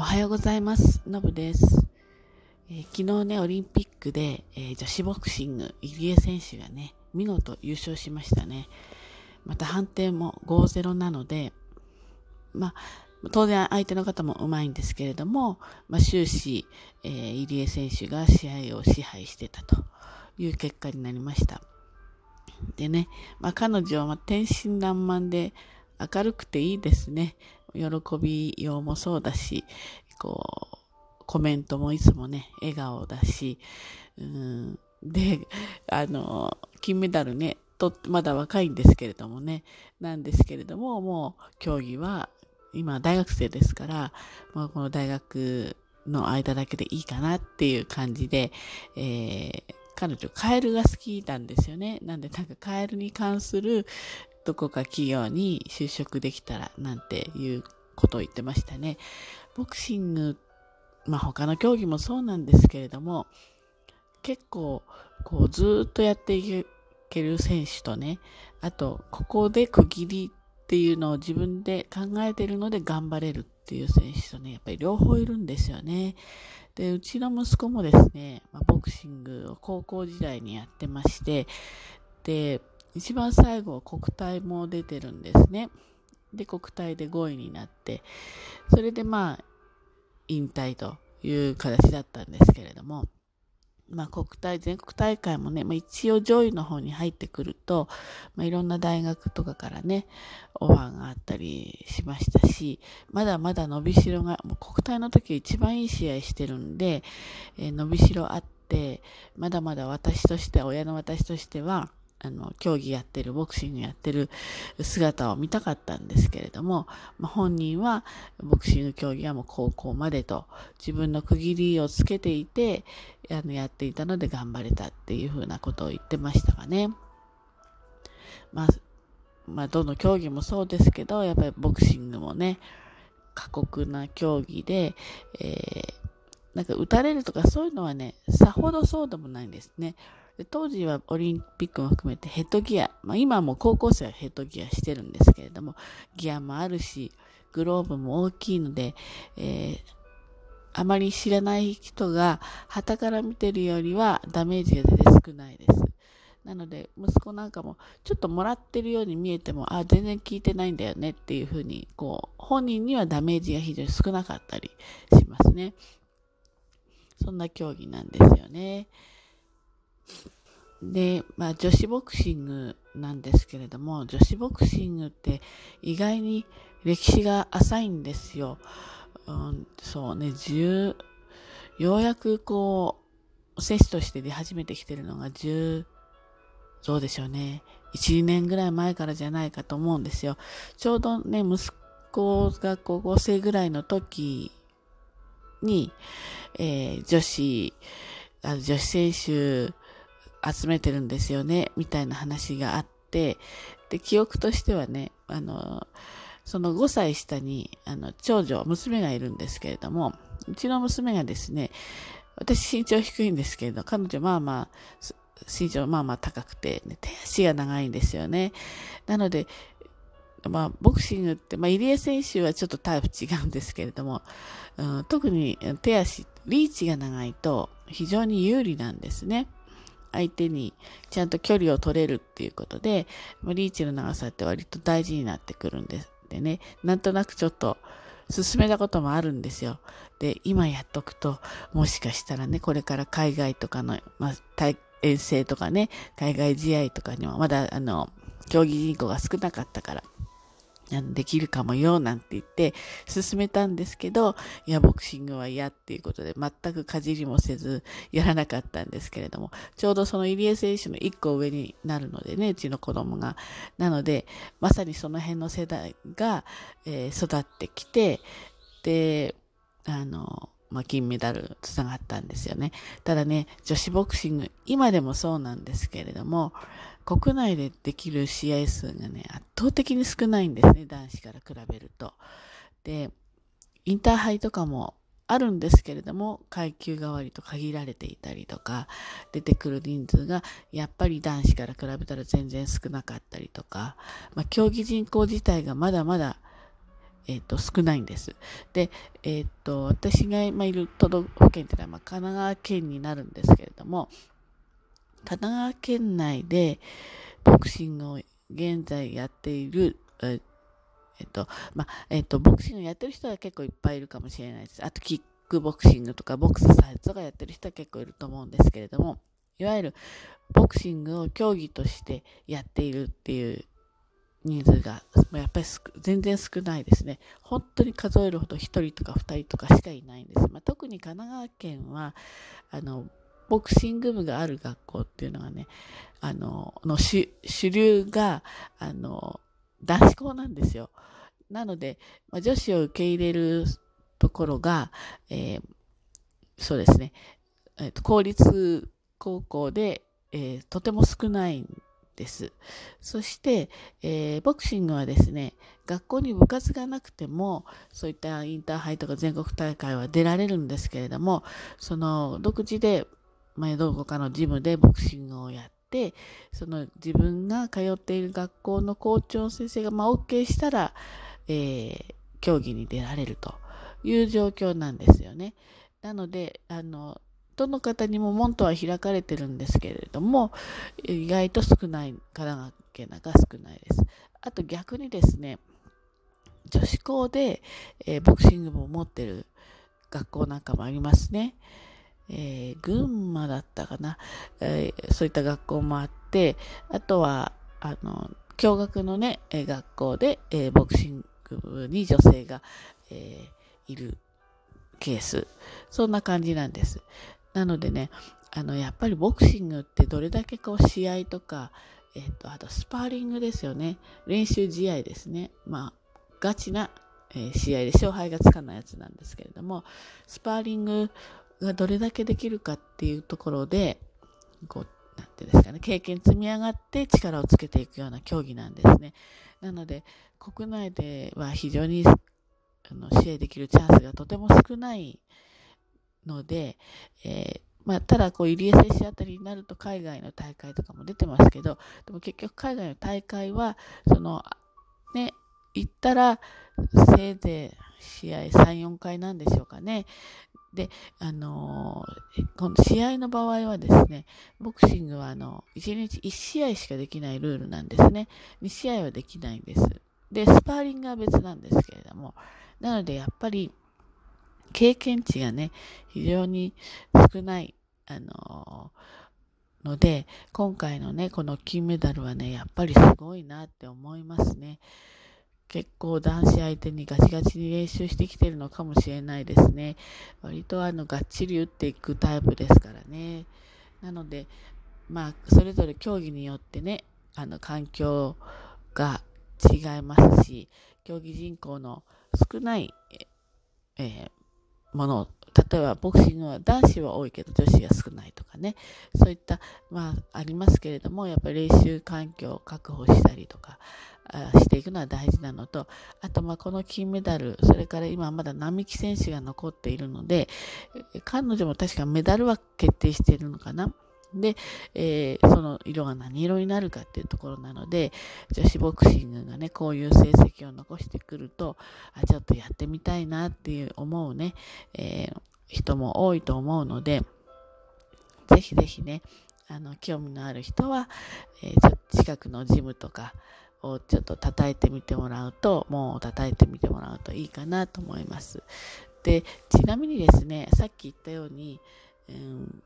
おはようございます。のぶです、えー昨日ね、オリンピックで、えー女子ボクシング、入江選手がね、見事優勝しましたね。また判定も5-0なので、まあ、当然相手の方も上手いんですけれども、まあ、終始、えー入江選手が試合を支配してたという結果になりました。でね、まあ、彼女はま天真爛漫で明るくていいですね。喜びようもそうだし、こう、コメントもいつもね、笑顔だし、うん、で、あの、金メダルね、と、まだ若いんですけれどもね、なんですけれども、もう競技は、今大学生ですから、まあ、この大学の間だけでいいかなっていう感じで、えー彼女、カエルが好きなんですよね。なんで、なんかカエルに関するどこか企業に就職できたらなんていうことを言ってましたね。ボクシング、まあ他の競技もそうなんですけれども、結構こうずっとやっていける選手とね、あとここで区切りっていうのを自分で考えてるので頑張れるっていう選手とね、やっぱり両方いるんですよね。で、うちの息子もですね、まあ、ボクシングを高校時代にやってまして、で、一番最後は国体も出てるんですね。で、国体で5位になって、それでまあ、引退という形だったんですけれども、まあ国体、全国大会もね、まあ一応上位の方に入ってくると、まあいろんな大学とかからね、オファーがあったりしましたし、まだまだ伸びしろが、もう国体の時一番いい試合してるんで、えー伸びしろあって、まだまだ私として、親の私としては、あの、競技やってる、ボクシングやってる姿を見たかったんですけれども、まあ、本人は、ボクシング競技はもう高校までと、自分の区切りをつけていて、あの、やっていたので頑張れたっていうふうなことを言ってましたがね。まあ、まあ、どの競技もそうですけど、やっぱりボクシングもね、過酷な競技で、えーなんか打たれるとかそういうのはね、さほどそうでもないんですね。で当時はオリンピックも含めてヘッドギア、まあ、今も高校生はヘッドギアしてるんですけれども、ギアもあるし、グローブも大きいので、えーあまり知らない人が旗から見てるよりはダメージが全然少ないです。なので、息子なんかもちょっともらってるように見えても、あ、全然効いてないんだよねっていうふうに、こう、本人にはダメージが非常に少なかったりしますね。そんな競技なんですよね。で、まあ女子ボクシングなんですけれども、女子ボクシングって意外に歴史が浅いんですよ。うん、そうね、10、ようやくこう、選手として出始めてきてるのが10、どうでしょうね。1、2年ぐらい前からじゃないかと思うんですよ。ちょうどね、息子が高校生ぐらいの時に、えー女子、あ女子選手集めてるんですよね、みたいな話があって、で、記憶としてはね、あの、その5歳下に、あの、長女、娘がいるんですけれども、うちの娘がですね、私身長低いんですけれど、彼女まあまあ、身長まあまあ高くて、ね、手足が長いんですよね。なので、まあ、ボクシングって、まあ、入江選手はちょっとタイプ違うんですけれども、うん、特に手足、リーチが長いと非常に有利なんですね。相手にちゃんと距離を取れるっていうことで、まリーチの長さって割と大事になってくるんです。でね、なんとなくちょっと進めたこともあるんですよ。で、今やっとくと、もしかしたらね、これから海外とかの、まあ、対遠征とかね、海外試合とかにも、まだ、あの、競技人口が少なかったから、できるかもよ、なんて言って進めたんですけど、いや、ボクシングは嫌っていうことで、全くかじりもせず、やらなかったんですけれども、ちょうどその入江選手の一個上になるのでね、うちの子供が。なので、まさにその辺の世代が、えー育ってきて、で、あの、まあ、金メダルつながったんですよね。ただね、女子ボクシング、今でもそうなんですけれども、国内でできる試合数がね、圧倒的に少ないんですね、男子から比べると。で、インターハイとかもあるんですけれども、階級代わりと限られていたりとか、出てくる人数がやっぱり男子から比べたら全然少なかったりとか、まあ、競技人口自体がまだまだえっ、と、少ないんです。で、えっ、と、私が今いる都道府県っていうのは、まあ、神奈川県になるんですけれども、神奈川県内でボクシングを現在やっている、えっと、まあ、えっと、ボクシングやってる人は結構いっぱいいるかもしれないです。あと、キックボクシングとか、ボクスサイズとかやってる人は結構いると思うんですけれども、いわゆるボクシングを競技としてやっているっていう人数がやっぱり全然少ないですね。本当に数えるほど1人とか2人とかしかいないんです。まあ、特に神奈川県はあのボクシング部がある学校っていうのがね、あの、の主流が、あの、男子校なんですよ。なので、まあ、女子を受け入れるところが、えー、そうですね、えーと、公立高校で、えー、とても少ないんです。そして、えー、ボクシングはですね、学校に部活がなくても、そういったインターハイとか全国大会は出られるんですけれども、その独自で、まあ、どこかのジムでボクシングをやって、その自分が通っている学校の校長先生が、まあ、OK したら、えー、競技に出られるという状況なんですよね。なので、あの、どの方にも門とは開かれてるんですけれども、意外と少ない、神奈川県なんか少ないです。あと逆にですね、女子校で、えー、ボクシング部を持ってる学校なんかもありますね。えー、群馬だったかな、えー、そういった学校もあって、あとは、あの、共学のね、学校で、えー、ボクシング部に女性が、えいるケース。そんな感じなんです。なのでね、あの、やっぱりボクシングってどれだけこう試合とか、えっ、と、あとスパーリングですよね。練習試合ですね。まあ、ガチな、え、試合で勝敗がつかないやつなんですけれども、スパーリングがどれだけできるかっていうところで、こう、なんてですかね、経験積み上がって力をつけていくような競技なんですね。なので、国内では非常にあの試合できるチャンスがとても少ないので、えー、まあ、ただ、こう、入江選手あたりになると海外の大会とかも出てますけど、でも結局海外の大会は、その、ね、行ったら、せいぜい試合3、4回なんでしょうかね。で、あの、この試合の場合はですね、ボクシングはあの、1日1試合しかできないルールなんですね。2試合はできないんです。で、スパーリングは別なんですけれども、なのでやっぱり、経験値がね、非常に少ない、あの、ので、今回のね、この金メダルはね、やっぱりすごいなって思いますね。結構男子相手にガチガチに練習してきてるのかもしれないですね。割とあの、がっちり打っていくタイプですからね。なので、まあ、それぞれ競技によってね、あの、環境が違いますし、競技人口の少ない、えー、もの、例えばボクシングは男子は多いけど女子が少ないとかね、そういった、まあ、ありますけれども、やっぱり練習環境を確保したりとか、していくのは大事なのと、あと、まあ、この金メダル、それから今まだ並木選手が残っているので、彼女も確かメダルは決定しているのかな。で、えー、その色が何色になるかっていうところなので、女子ボクシングがね、こういう成績を残してくると、あ、ちょっとやってみたいなっていう思うね、えー、人も多いと思うので、ぜひぜひね、あの、興味のある人は、えー、近くのジムとかをちょっと叩いてみてもらうと、もう叩いてみてもらうといいかなと思います。で、ちなみにですね、さっき言ったように、うん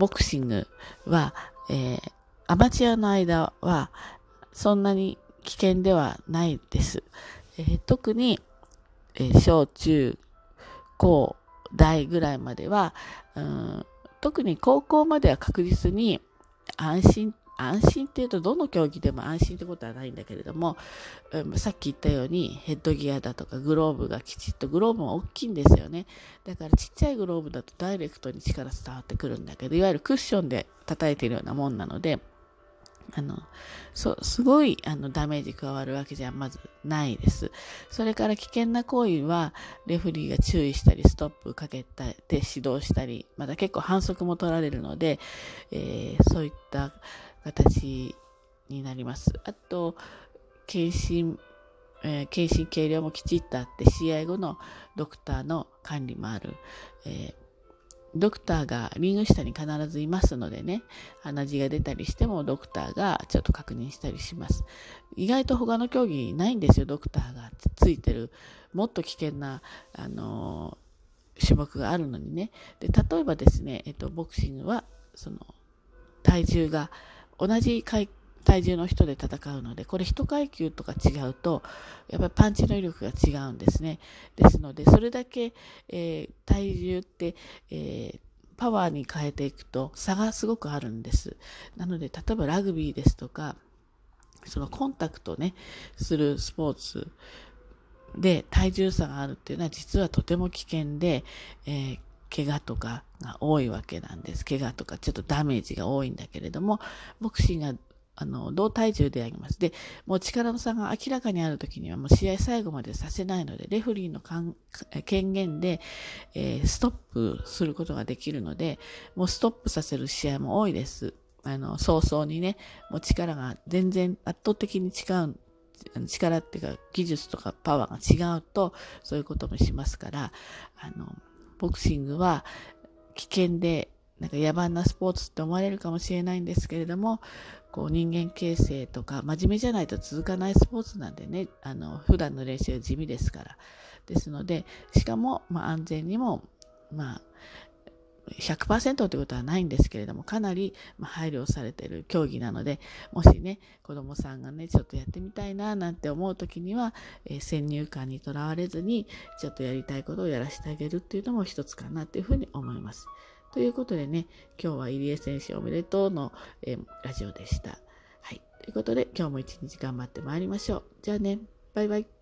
ボクシングは、えー、アマチュアの間はそんなに危険ではないです。えー、特に、えー、小中高大ぐらいまでは、うん、特に高校までは確実に安心安心っていうとどの競技でも安心ってことはないんだけれども、うん、さっき言ったようにヘッドギアだとかグローブがきちっとグローブも大きいんですよねだからちっちゃいグローブだとダイレクトに力伝わってくるんだけどいわゆるクッションで叩いてるようなもんなのであの、そうすごいあのダメージ加わるわけじゃまずないです。それから危険な行為は、レフリーが注意したり、ストップかけたで指導したり、また結構反則も取られるので、えー、そういった形になります。あと、検診えー、検診計量もきちっとあって、試合後のドクターの管理もある。えー、ドクターがリング下に必ずいますのでね、鼻血が出たりしてもドクターがちょっと確認したりします。意外と他の競技ないんですよ、ドクターがついてる。もっと危険な、あのー、種目があるのにね。で、例えばですね、えっと、ボクシングは、その、体重が同じ階体重の人で戦うので、これ1階級とか違うと、やっぱりパンチの威力が違うんですね。ですので、それだけ、えー、体重って、えー、パワーに変えていくと差がすごくあるんです。なので、例えばラグビーですとか、そのコンタクトね、するスポーツで体重差があるっていうのは実はとても危険で、えー怪我とかが多いわけなんです。怪我とかちょっとダメージが多いんだけれども、ボクシングがあの、同体重であります。で、もう力の差が明らかにあるときにはもう試合最後までさせないので、レフリーの権限で、えー、ストップすることができるので、もうストップさせる試合も多いです。あの、早々にね、もう力が全然圧倒的に違う、力っていうか技術とかパワーが違うと、そういうこともしますから、あの、ボクシングは危険で、なんか野蛮なスポーツって思われるかもしれないんですけれども、こう人間形成とか真面目じゃないと続かないスポーツなんでね、あの、普段の練習は地味ですから。ですので、しかも、まあ安全にも、まあ、100%ということはないんですけれども、かなり配慮されている競技なので、もしね、子供さんがね、ちょっとやってみたいな、なんて思う時には、えー、先入観にとらわれずに、ちょっとやりたいことをやらせてあげるっていうのも一つかなっていうふうに思います。ということでね、今日は入江選手おめでとうの、えー、ラジオでした。はい。ということで、今日も一日頑張ってまいりましょう。じゃあね、バイバイ。